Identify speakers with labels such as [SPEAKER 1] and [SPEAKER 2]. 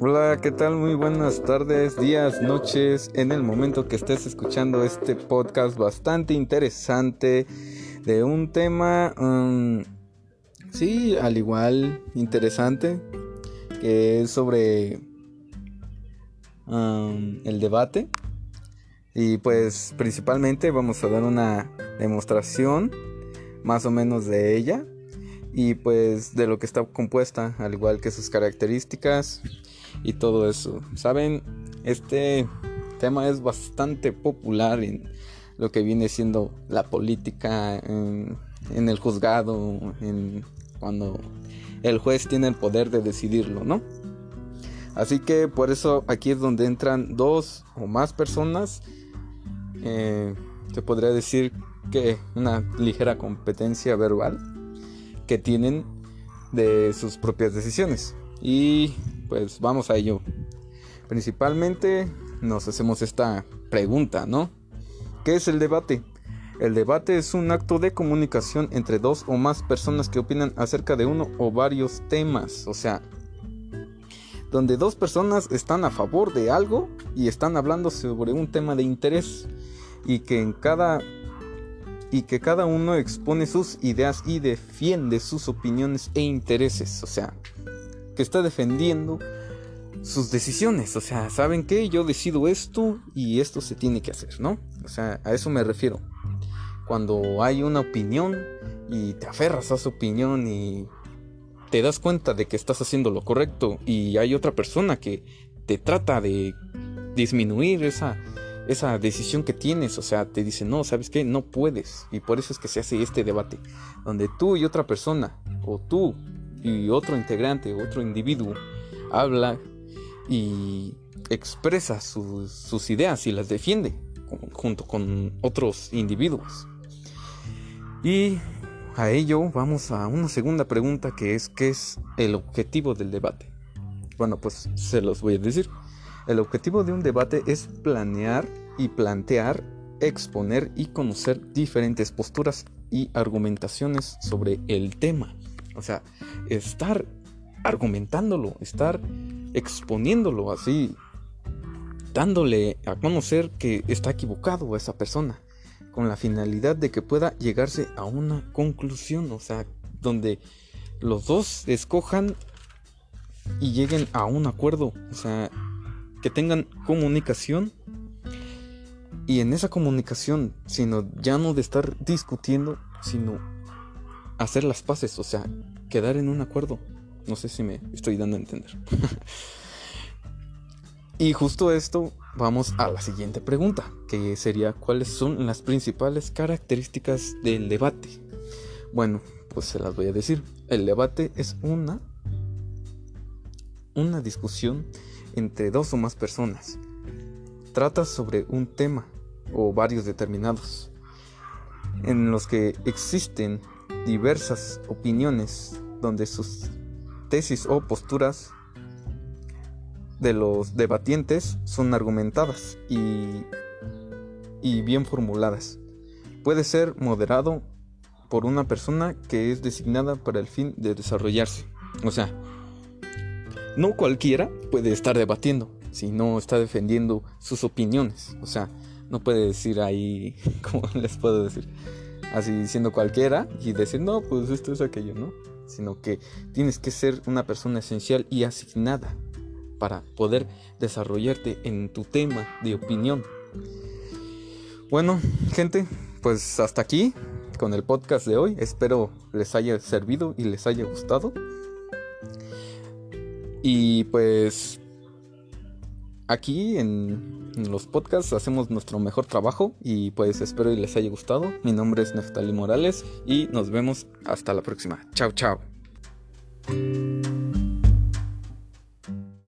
[SPEAKER 1] Hola, ¿qué tal? Muy buenas tardes, días, noches, en el momento que estés escuchando este podcast bastante interesante de un tema, um, sí, al igual interesante, que es sobre um, el debate. Y pues principalmente vamos a dar una demostración más o menos de ella y pues de lo que está compuesta, al igual que sus características y todo eso. Saben, este tema es bastante popular en lo que viene siendo la política, en, el juzgado, en cuando el juez tiene el poder de decidirlo, ¿no? Así que por eso aquí es donde entran dos o más personas. Eh, podría decir que una ligera competencia verbal que tienen de sus propias decisiones. Y pues vamos a ello. Principalmente nos hacemos esta pregunta, ¿no? ¿Qué es el debate? El debate es un acto de comunicación entre dos o más personas que opinan acerca de uno o varios temas. O sea, donde dos personas están a favor de algo y están hablando sobre un tema de interés y que en cada y que cada uno expone sus ideas y defiende sus opiniones e intereses, o sea, que está defendiendo sus decisiones, o sea, ¿saben qué? Yo decido esto y esto se tiene que hacer, ¿no? O sea, a eso me refiero. Cuando hay una opinión y te aferras a esa opinión y te das cuenta de que estás haciendo lo correcto y hay otra persona que te trata de disminuir esa esa decisión que tienes, o sea, te dice, no, ¿sabes qué? No puedes. Y por eso es que se hace este debate, donde tú y otra persona, o tú y otro integrante, otro individuo, habla y expresa sus, ideas y las defiende junto con otros individuos. Y a ello vamos a una segunda pregunta que es, ¿qué es el objetivo del debate? Bueno, pues se los voy a decir. El objetivo de un debate es planear y plantear, exponer y conocer diferentes posturas y argumentaciones sobre el tema. O sea, estar argumentándolo, estar exponiéndolo así, dándole a conocer que está equivocado a esa persona, con la finalidad de que pueda llegarse a una conclusión, o sea, donde los dos escojan y lleguen a un acuerdo, o sea, que tengan comunicación y en esa comunicación, sino ya no de estar discutiendo, sino hacer las paces, o sea, quedar en un acuerdo. No sé si me estoy dando a entender. y justo esto, vamos a la siguiente pregunta, que sería cuáles son las principales características del debate. Bueno, pues se las voy a decir. El debate es una una discusión entre dos o más personas. Trata sobre un tema o varios determinados, en los que existen diversas opiniones donde sus tesis o posturas de los debatientes son argumentadas y, y bien formuladas. Puede ser moderado por una persona que es designada para el fin de desarrollarse. O sea, no cualquiera puede estar debatiendo si no está defendiendo sus opiniones. O sea, no puede decir ahí, como les puedo decir, así diciendo cualquiera y decir, no, pues esto es aquello, ¿no? Sino que tienes que ser una persona esencial y asignada para poder desarrollarte en tu tema de opinión. Bueno, gente, pues hasta aquí con el podcast de hoy. Espero les haya servido y les haya gustado. Y pues aquí en, los podcasts hacemos nuestro mejor trabajo y pues espero y les haya gustado. Mi nombre es Neftali Morales y nos vemos hasta la próxima. Chao, chao.